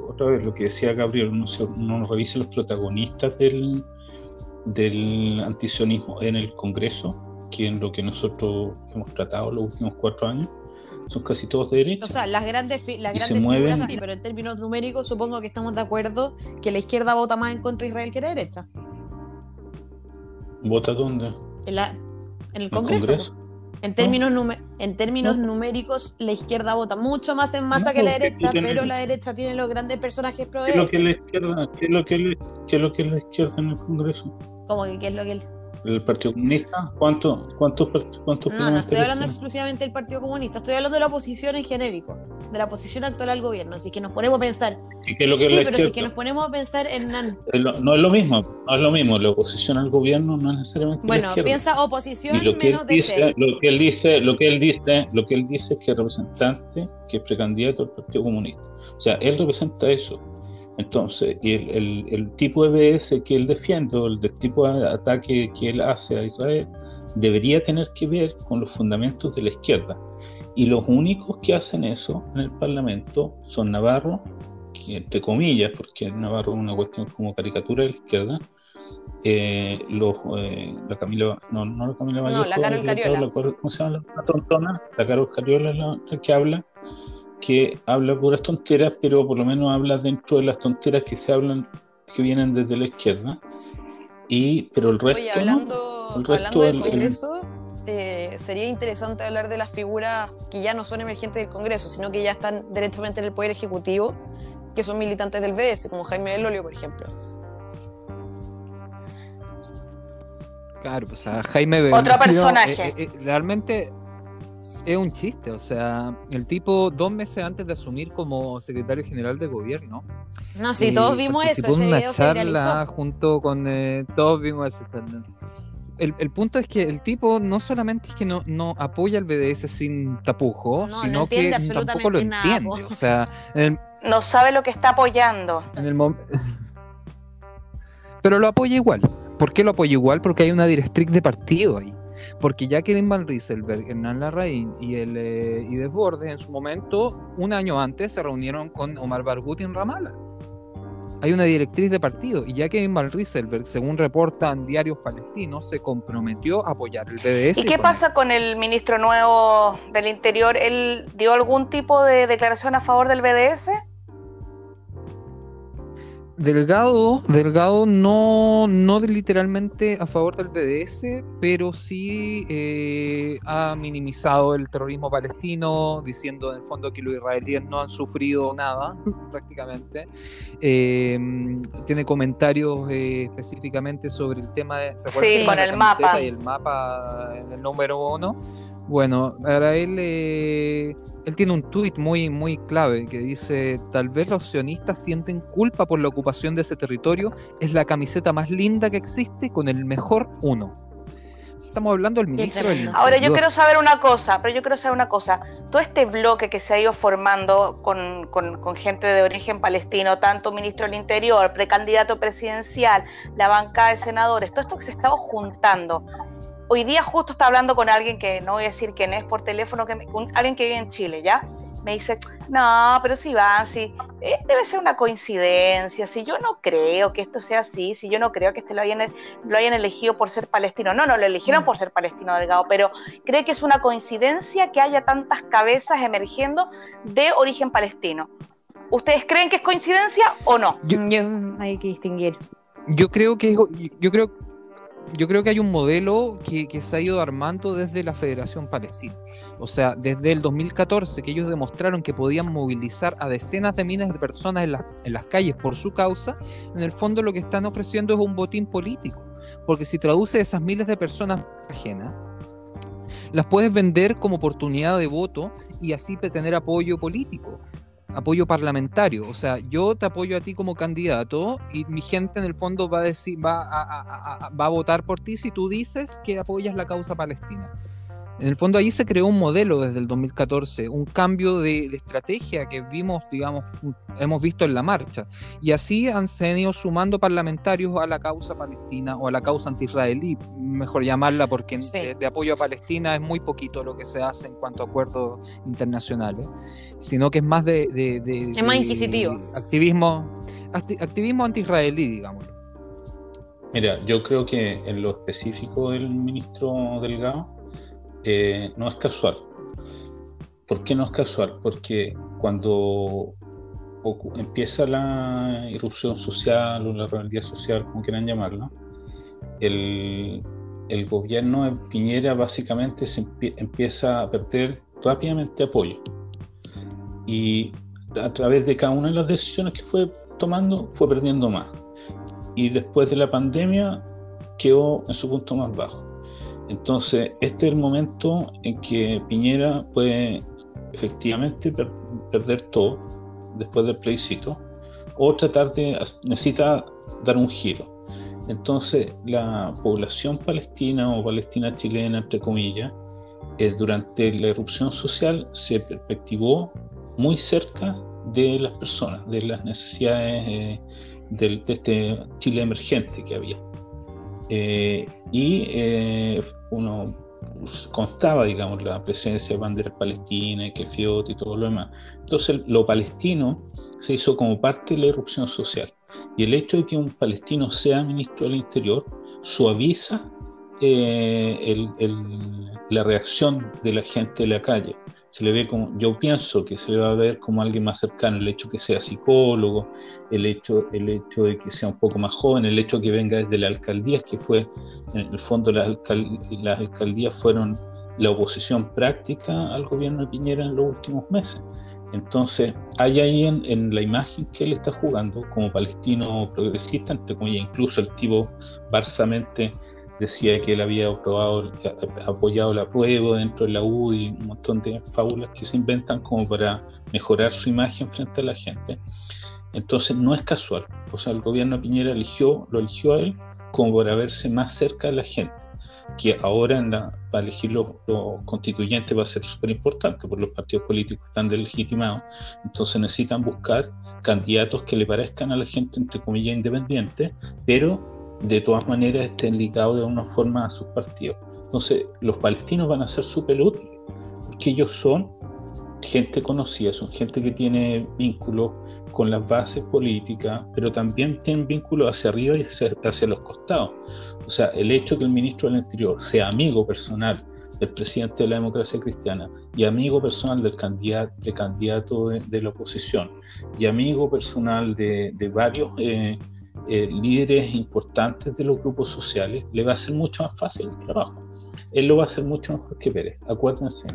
otra vez lo que decía Gabriel, uno, no revisa los protagonistas del, del antisionismo en el Congreso, que es lo que nosotros hemos tratado los últimos cuatro años son casi todos de derecha. O sea, las grandes, las grandes figuras sí, pero en términos numéricos supongo que estamos de acuerdo que la izquierda vota más en contra de Israel que la derecha. ¿Vota dónde? En, la, en el Congreso. En términos, en términos numéricos, la izquierda vota mucho más en masa que la derecha, pero la derecha tiene los grandes personajes pro ¿Qué es lo que la izquierda, qué es lo que, qué es lo que la izquierda en el Congreso? ¿Cómo que qué es lo que ¿El Partido Comunista? ¿Cuántos cuántos cuántos No, no estoy hablando exclusivamente del Partido Comunista, estoy hablando de la oposición en genérico, de la oposición actual al gobierno. Así que nos ponemos a pensar. ¿Y qué es lo que sí, pero si que nos ponemos a pensar en. No es lo mismo, no es lo mismo. La oposición al gobierno no es necesariamente. Bueno, piensa oposición lo que menos él dice, Lo que él dice, lo que él dice, lo que él dice es que es representante, que es precandidato al Partido Comunista. O sea, él representa eso entonces, y el, tipo de BS que él defiende, o el tipo de ataque que él hace a Israel, debería tener que ver con los fundamentos de la izquierda. Y los únicos que hacen eso en el Parlamento son Navarro, que, entre comillas, porque Navarro es una cuestión como caricatura de la izquierda, eh, los, eh, la Camila, no, no la Camila no, la Carol Cariola. ¿Cómo se llama la, tontona? La Carol Cariola es la que habla que habla puras tonteras, pero por lo menos habla dentro de las tonteras que se hablan, que vienen desde la izquierda. Y, pero el resto. Oye, hablando, hablando del, Congreso, eh, sería interesante hablar de las figuras que ya no son emergentes del Congreso, sino que ya están directamente en el Poder Ejecutivo, que son militantes del BS, como Jaime Belolio, por ejemplo. Claro, pues a Jaime Belolio. Otro personaje. Eh, eh, realmente es un chiste, o sea, el tipo dos meses antes de asumir como secretario general de gobierno. No, sí, todos eh, vimos eso, ese una video charla junto con eh, todos vimos ese charla. El, el, punto es que el tipo no solamente es que no, no apoya al BDS sin tapujo, sino que tampoco lo entiende. O sea, no sabe lo que está apoyando. En el [LAUGHS] Pero lo apoya igual. ¿Por qué lo apoya igual? Porque hay una directriz de partido ahí. Porque Jacqueline Van Rieselberg, Hernán Larraín y el eh, y Desbordes en su momento, un año antes, se reunieron con Omar Barghouti en Ramallah. Hay una directriz de partido y Jacqueline Van Rieselberg, según reportan diarios palestinos, se comprometió a apoyar el BDS. ¿Y qué pasa con el ministro nuevo del Interior? ¿Él dio algún tipo de declaración a favor del BDS? Delgado, Delgado no, no literalmente a favor del BDS, pero sí eh, ha minimizado el terrorismo palestino, diciendo en el fondo que los israelíes no han sufrido nada, [LAUGHS] prácticamente. Em, tiene comentarios eh, específicamente sobre el tema de... sí, con el mapa. Y el mapa, el número uno. Bueno, para él, eh, él tiene un tuit muy, muy clave que dice, tal vez los sionistas sienten culpa por la ocupación de ese territorio, es la camiseta más linda que existe con el mejor uno. Estamos hablando del ministro del Ahora yo quiero saber una cosa, pero yo quiero saber una cosa. Todo este bloque que se ha ido formando con, con gente de origen palestino, tanto ministro del Interior, precandidato presidencial, la bancada de senadores, todo esto que se estaba juntando, hoy día justo está hablando con alguien que no voy a decir quién es por teléfono, que alguien que vive en Chile, ¿ya? Me dice, no, pero si va, sí, eh, debe ser una coincidencia, si yo no creo que esto sea así, si yo no creo que este lo hayan, lo hayan elegido por ser palestino, no, no, lo eligieron mm. por ser palestino delgado, pero cree que es una coincidencia que haya tantas cabezas emergiendo de origen palestino. ¿Ustedes creen que es coincidencia o no? Yo, hay que distinguir. Yo creo que yo creo yo creo que hay un modelo que, se ha ido armando desde la Federación Palestina. O sea, desde el 2014, que ellos demostraron que podían movilizar a decenas de miles de personas en, en las calles por su causa, en el fondo lo que están ofreciendo es un botín político. Porque si traduce esas miles de personas ajenas, las puedes vender como oportunidad de voto y así tener apoyo político apoyo parlamentario. O sea, yo te apoyo a ti como candidato y mi gente en el fondo va a decir, va a, votar por ti si tú dices que apoyas la causa palestina. En el fondo ahí se creó un modelo desde el 2014, un cambio de, estrategia que vimos, digamos, hemos visto en la marcha. Y así han se ido sumando parlamentarios a la causa palestina o a la causa anti-israelí, mejor llamarla porque de, apoyo a Palestina es muy poquito lo que se hace en cuanto a acuerdos internacionales, sino que es más de... es más inquisitivo. Activismo, activismo anti-israelí, digamos. Mira, yo creo que en lo específico del ministro Delgado, eh, no es casual. ¿Por qué no es casual? Porque cuando empieza la irrupción social o la rebeldía social, como quieran llamarlo, el, gobierno de Piñera básicamente se empieza a perder rápidamente apoyo. Y a través de cada una de las decisiones que fue tomando, fue perdiendo más. Y después de la pandemia quedó en su punto más bajo. Entonces, este es el momento en que Piñera puede efectivamente perder todo después del plebiscito o tratar de, necesita dar un giro. Entonces, la población palestina o palestina chilena, entre comillas, eh, durante la erupción social se perspectivó muy cerca de las personas, de las necesidades eh, de este Chile emergente que había. Eh, y eh, uno constaba, digamos, la presencia de banderas palestinas, que Fiot y todo lo demás. Entonces, lo palestino se hizo como parte de la irrupción social. Y el hecho de que un palestino sea ministro del Interior suaviza eh, la reacción de la gente de la calle se le ve como, yo pienso que se le va a ver como alguien más cercano, el hecho que sea psicólogo, el hecho, el hecho de que sea un poco más joven, el hecho que venga desde la alcaldía, que fue, en el fondo las, las alcaldías fueron la oposición práctica al gobierno de Piñera en los últimos meses. Entonces, hay ahí en, en, la imagen que él está jugando como palestino progresista, entre comillas, incluso el tipo barsamente decía que él había apoyado la prueba dentro de la U y un montón de fábulas que se inventan como para mejorar su imagen frente a la gente. Entonces no es casual, o sea, el gobierno de Piñera eligió, lo eligió a él como para verse más cerca de la gente, que ahora en la, para elegir los, constituyentes va a ser súper importante, porque los partidos políticos están deslegitimados, entonces necesitan buscar candidatos que le parezcan a la gente, entre comillas, independientes, pero de todas maneras estén ligados de alguna forma a sus partidos. Entonces, los palestinos van a ser súper útiles, porque ellos son gente conocida, son gente que tiene vínculos con las bases políticas, pero también tienen vínculos hacia arriba y hacia, los costados. O sea, el hecho que el ministro del Interior sea amigo personal del presidente de la democracia cristiana y amigo personal del candidato, de candidato de, la oposición y amigo personal de, varios eh, eh, líderes importantes de los grupos sociales, le va a hacer mucho más fácil el trabajo. Él lo va a hacer mucho mejor que Pérez, acuérdense.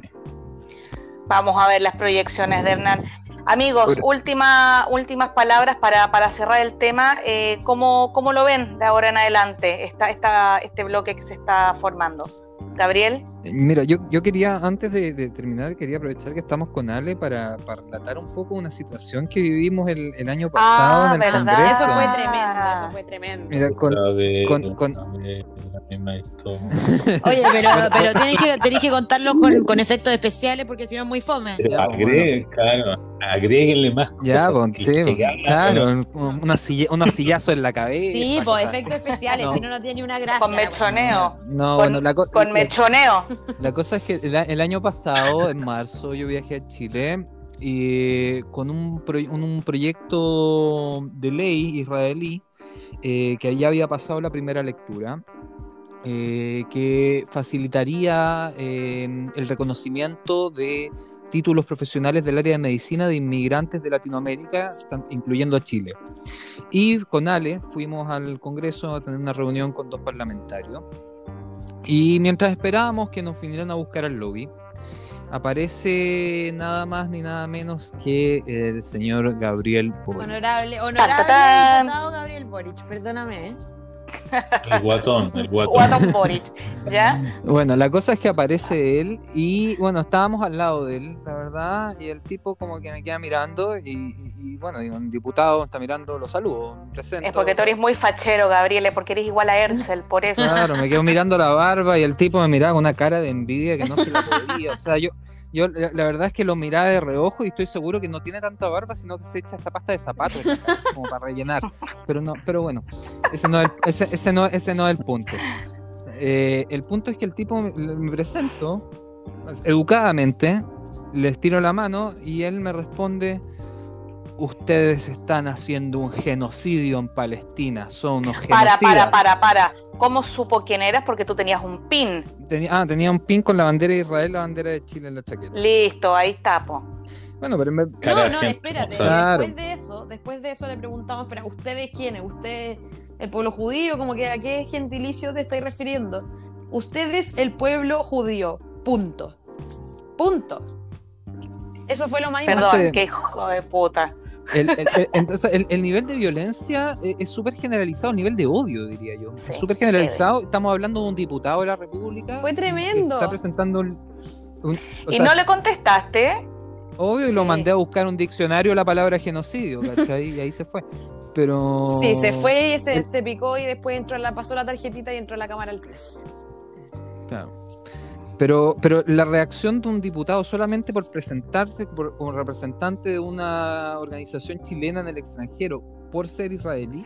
Vamos a ver las proyecciones de Hernán. Amigos, última, últimas palabras para, para cerrar el tema. Eh, ¿cómo, ¿cómo, lo ven de ahora en adelante esta, esta, este bloque que se está formando? Gabriel. Mira, yo, yo quería, antes de, terminar, quería aprovechar que estamos con Ale para, para relatar un poco una situación que vivimos el, el año pasado ah, en el ¿verdad? Congreso. Eso fue tremendo, eso fue tremendo. Mira, con, Ver, con, con- a ver, la misma historia. [LAUGHS] Oye, pero, pero tenés, que, tenés que contarlo con, con efectos especiales porque si no es muy fome. Ya, pues, agreguen, claro, agréguenle más cosas. Ya, pues, sí, pues, claro, un- una silla, unos sillazos en la cabeza. Sí, pues efectos especiales, No. si no, no tiene ni una gracia. Con mechoneo. No, Con, bueno, la, co- con mechoneo. La cosa es que el, el año pasado, en marzo, yo viajé a Chile y con un, proy- un, un proyecto de ley israelí eh, que ya había pasado la primera lectura, eh, que facilitaría eh, el reconocimiento de títulos profesionales del área de medicina de inmigrantes de Latinoamérica, incluyendo a Chile. Y con Ale fuimos al Congreso a tener una reunión con dos parlamentarios. Y mientras esperábamos que nos vinieran a buscar al lobby, aparece nada más ni nada menos que el señor Gabriel Boric. Honorable, honorable tan, tan. diputado Gabriel Boric, perdóname. El guatón, el guatón. Guatón Boric. ¿Ya? Bueno, la cosa es que aparece él y bueno, estábamos al lado de él, la verdad, y el tipo como que me queda mirando y, y- y, bueno, digo, un diputado está mirando, lo saludo, presento. Es porque tú eres muy fachero, Gabriel, es porque eres igual a Ercel, por eso. Claro, me quedo mirando la barba y el tipo me miraba con una cara de envidia que no se la [LAUGHS] podía. O sea, yo, yo la, verdad es que lo miraba de reojo y estoy seguro que no tiene tanta barba, sino que se echa esta pasta de zapatos [LAUGHS] como para rellenar. Pero no, pero bueno, ese no es ese, ese no, ese no es el punto. Eh, el punto es que el tipo me, me presento educadamente, les tiro la mano y él me responde. Ustedes están haciendo un genocidio en Palestina, son unos genocidas. Para, para, para, para. ¿Cómo supo quién eras? Porque tú tenías un pin. Tenía, ah, tenía un pin con la bandera de Israel, la bandera de Chile en la chaqueta. Listo, ahí está, po. Bueno, pero me- No, de no, espérate. Claro. Después de eso, después de eso le preguntamos, pero ¿ustedes quiénes? ¿Usted el pueblo judío? Como que a qué gentilicio te estáis refiriendo? Ustedes el pueblo judío. Punto. Punto. Eso fue lo más Perdón, Entonces- qué hijo de puta. El, el- el- entonces, el, el nivel de violencia eh, es súper generalizado, el nivel de odio, diría yo. Sí, es súper generalizado. Estamos hablando de un diputado de la República. Fue que tremendo. Está presentando un- Y sea, no le contestaste. Obvio, y lo mandé a buscar un diccionario la palabra genocidio, ¿cachai? y ahí se fue. Pero. Sí, se fue y se, se picó y después entró, la, pasó la tarjetita y entró a la cámara al 3. Claro. Pero, pero la reacción de un diputado solamente por presentarse por- como representante de una organización chilena en el extranjero por ser israelí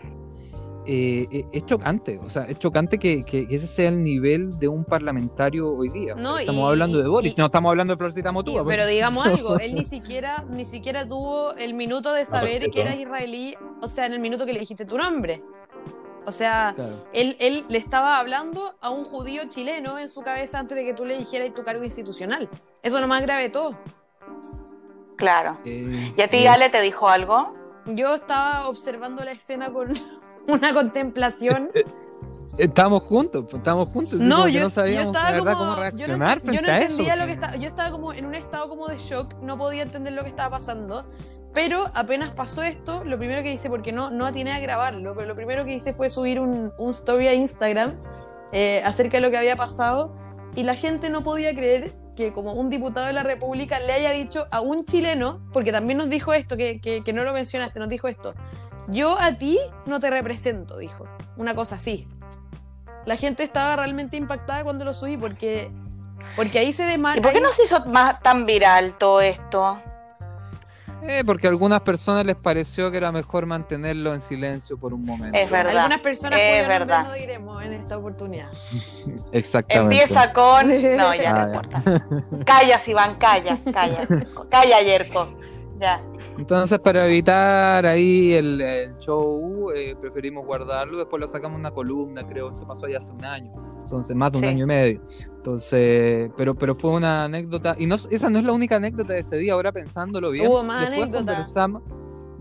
eh, eh, es chocante. O sea, es chocante que, que ese sea el nivel de un parlamentario hoy día. No, estamos y- hablando de Boris, y- no estamos hablando de Florcita Motúa. pues. Pero digamos algo, [LAUGHS] él ni siquiera, ni siquiera tuvo el minuto de saber que eras israelí, o sea, en el minuto que le dijiste tu nombre. O sea, Claro. él, él le estaba hablando a un judío chileno en su cabeza antes de que tú le dijeras tu cargo institucional. Eso es lo más grave de todo. Claro. Eh, ¿Y a ti, eh, Ale, te dijo algo? Yo estaba observando la escena con [LAUGHS] una contemplación. [LAUGHS] Estábamos juntos, pues, estábamos juntos. así No, yo, no yo sabíamos estaba de verdad como. cómo yo no, reaccionar yo no a eso. entendía lo que sí. estaba. Yo estaba como en un estado como de shock, no podía entender lo que estaba pasando. Pero apenas pasó esto, lo primero que hice, porque no, no atiné a grabarlo, pero lo primero que hice fue subir un, un story a Instagram eh, acerca de lo que había pasado. Y la gente no podía creer que como un diputado de la República le haya dicho a un chileno, porque también nos dijo esto, que, que, que no lo mencionaste, nos dijo esto. Yo a ti no te represento, dijo. Una cosa así. La gente estaba realmente impactada cuando lo subí porque, porque ahí se ¿Y demarca. por qué no se hizo más tan viral todo esto? Eh, porque a algunas personas les pareció que era mejor mantenerlo en silencio por un momento. Es verdad. Algunas personas Es verdad. no diremos en esta oportunidad. [LAUGHS] Exactamente. Empieza con. [LAUGHS] No, ya Ah, no ya. importa. Calla, Iván, calla, calla. [LAUGHS] Calla, Yerko. Ya. Entonces, para evitar ahí el, el show, eh, preferimos guardarlo. Después lo sacamos una columna, creo. Esto pasó ya hace un año. Entonces, más de un Sí. año y medio. Entonces, pero, pero fue una anécdota. Y no, esa no es la única anécdota de ese día. Ahora pensándolo bien. Hubo más anécdotas.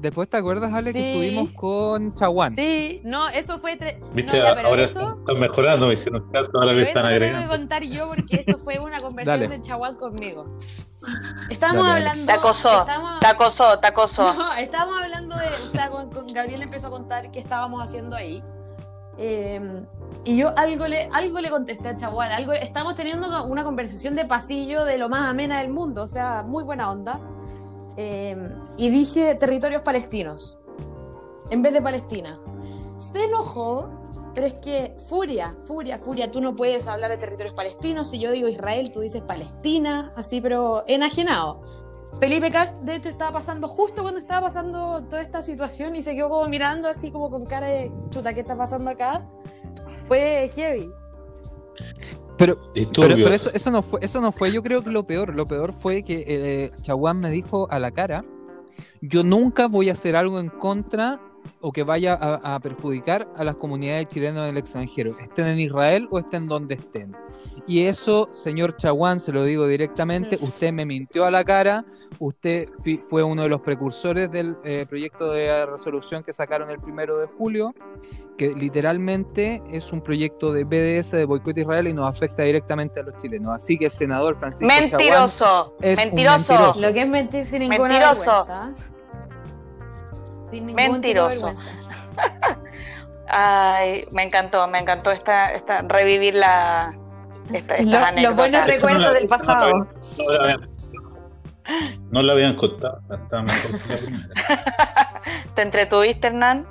Después, ¿te acuerdas, Ale, que Sí. estuvimos con Chaguán? Sí, no, eso fue. tre- Viste, no, ya, pero ahora eso. están mejorando, me hicieron caso, ahora eso están lo tengo que agregando. contar yo porque esto fue una [LAUGHS] conversación de Chaguán conmigo. Estábamos Dale, dale. hablando. Te acosó, estábamos- Te acosó, te acosó. [LAUGHS] No, estábamos hablando de. O sea, con, con Gabriel empezó a contar qué estábamos haciendo ahí. Eh, y yo algo le, algo le contesté a Chaguán. Algo, estamos teniendo una conversación de pasillo de lo más amena del mundo. O sea, muy buena onda. Eh, y dije territorios palestinos. En vez de Palestina. Se enojó. Pero es que, furia, furia, furia, tú no puedes hablar de territorios palestinos. Si yo digo Israel, tú dices Palestina, así, pero enajenado. Felipe Cast, de hecho, estaba pasando justo cuando estaba pasando toda esta situación y se quedó como mirando así como con cara de chuta, ¿qué está pasando acá? Fue heavy. Pero, pero, eso, eso no fue, eso no fue, yo creo que lo peor. Lo peor fue que eh, Chaguán me dijo a la cara, yo nunca voy a hacer algo en contra o que vaya a, a perjudicar a las comunidades chilenas en el extranjero, estén en Israel o estén donde estén. Y eso, señor Chaguán, se lo digo directamente, usted me mintió a la cara, usted fi- fue uno de los precursores del eh, proyecto de resolución que sacaron el primero de julio, que literalmente es un proyecto de BDS de boicot a Israel y nos afecta directamente a los chilenos. Así que, senador Francisco Mentiroso, es un mentiroso. mentiroso. Lo que es mentir sin ninguna Mentiroso. vergüenza. Sin Mentiroso. vergüenza. Ay, me encantó, me encantó esta, esta revivir la esta, estas Los- buenos recuerdos la- del eso no la pasado. No la habían, no la habían contado, estaba mejor que la primera. [LAUGHS] ¿Te entretuviste, Hernán?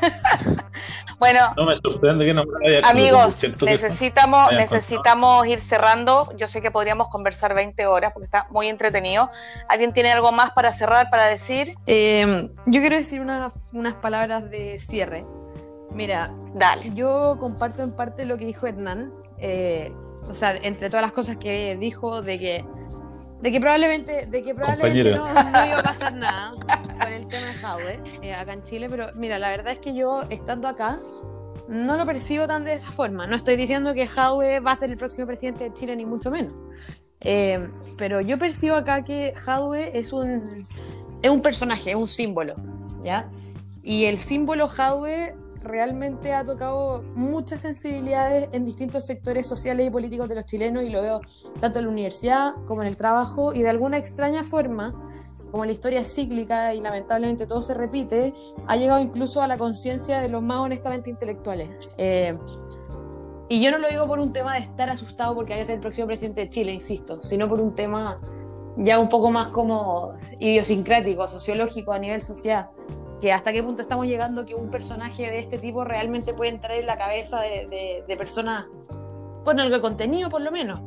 [LAUGHS] bueno, No me sorprende que no me amigos, necesitamos, necesitamos ir cerrando. Yo sé que podríamos conversar 20 horas porque está muy entretenido. ¿Alguien tiene algo más para cerrar, para decir? Eh, yo quiero decir una- unas palabras de cierre. Mira, Dale. yo comparto en parte lo que dijo Hernán. eh, o sea, entre todas las cosas que dijo de que de que probablemente de que probablemente no, no iba a pasar [LAUGHS] nada con el tema de Jadwe eh, acá en Chile, pero mira, la verdad es que yo estando acá no lo percibo tan de esa forma. No estoy diciendo que Jadwe va a ser el próximo presidente de Chile ni mucho menos. Eh, pero yo percibo acá que Jadwe es un es un personaje, es un símbolo, ¿ya? Y el símbolo Jadwe realmente ha tocado muchas sensibilidades en distintos sectores sociales y políticos de los chilenos y lo veo tanto en la universidad como en el trabajo y de alguna extraña forma, como la historia es cíclica y lamentablemente todo se repite, ha llegado incluso a la conciencia de los más honestamente intelectuales. Eh, y yo no lo digo por un tema de estar asustado porque vaya a ser el próximo presidente de Chile, insisto, sino por un tema ya un poco más como idiosincrático, sociológico a nivel social que hasta qué punto estamos llegando que un personaje de este tipo realmente puede entrar en la cabeza de, de- de personas con algo de contenido, por lo menos.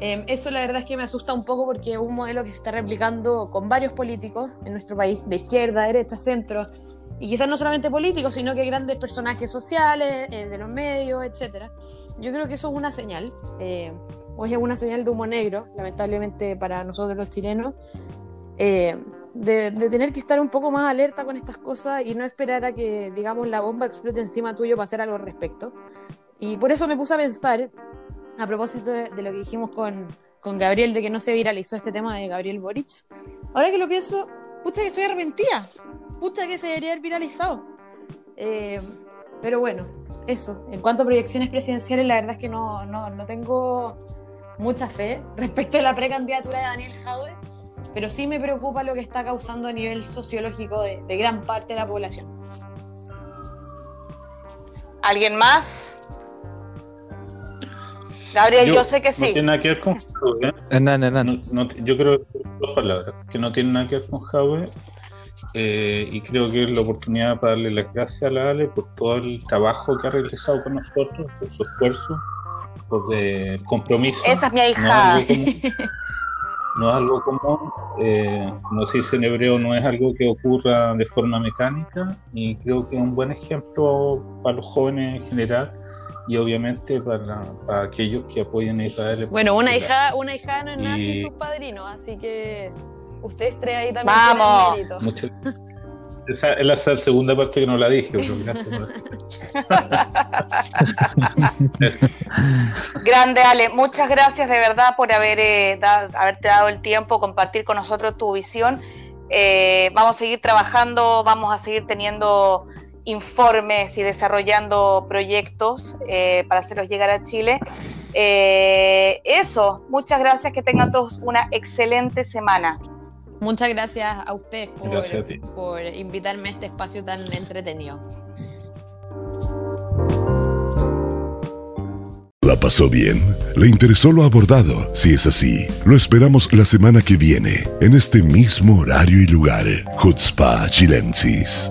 Eh, eso la verdad es que me asusta un poco porque es un modelo que se está replicando con varios políticos en nuestro país, de izquierda, derecha, centro, y quizás no solamente políticos, sino que grandes personajes sociales, eh, de los medios, etcétera. Yo creo que eso es una señal, eh, o es una señal de humo negro, lamentablemente para nosotros los chilenos, eh, de, de tener que estar un poco más alerta con estas cosas y no esperar a que, digamos, la bomba explote encima tuyo para hacer algo al respecto. Y por eso me puse a pensar, a propósito de, de lo que dijimos con, con Gabriel, de que no se viralizó este tema de Gabriel Boric. Ahora que lo pienso, pucha que estoy arrepentida, pucha que se debería haber viralizado. Eh, pero bueno, eso. En cuanto a proyecciones presidenciales, la verdad es que no, no, no tengo mucha fe respecto a la precandidatura de Daniel Jadwe, pero sí me preocupa lo que está causando a nivel sociológico de, de gran parte de la población. ¿Alguien más? Gabriel, yo, sé que No sí. tiene nada que ver con ¿eh? Hernán, Hernán. No- no- yo creo que dos palabras, que no tienen nada que ver con Jadwe, eh, y creo que es la oportunidad para darle las gracias a la Ale por todo el trabajo que ha realizado con nosotros, por su esfuerzo, por el compromiso. Esa es mi No hija. [LAUGHS] no es algo común, eh, como se dice en hebreo, no es algo que ocurra de forma mecánica y creo que es un buen ejemplo para los jóvenes en general y obviamente para, aquellos que apoyen a Israel. Bueno, una hija, una hija no es nada sin sus padrinos, así que ustedes tres ahí también Vamos. tienen. Esa es la segunda parte que no la dije. [LAUGHS] Grande, Ale. Muchas gracias de verdad por haber, eh, haberte dado el tiempo, compartir con nosotros tu visión. Eh, vamos a seguir trabajando, vamos a seguir teniendo informes y desarrollando proyectos eh, para hacerlos llegar a Chile. eso, muchas gracias, que tengan todos una excelente semana. Muchas gracias a usted por, invitarme a este espacio tan entretenido. ¿La pasó bien? ¿Le interesó lo abordado? Si es así, lo esperamos la semana que viene, en este mismo horario y lugar. Hutzpa Chilensis.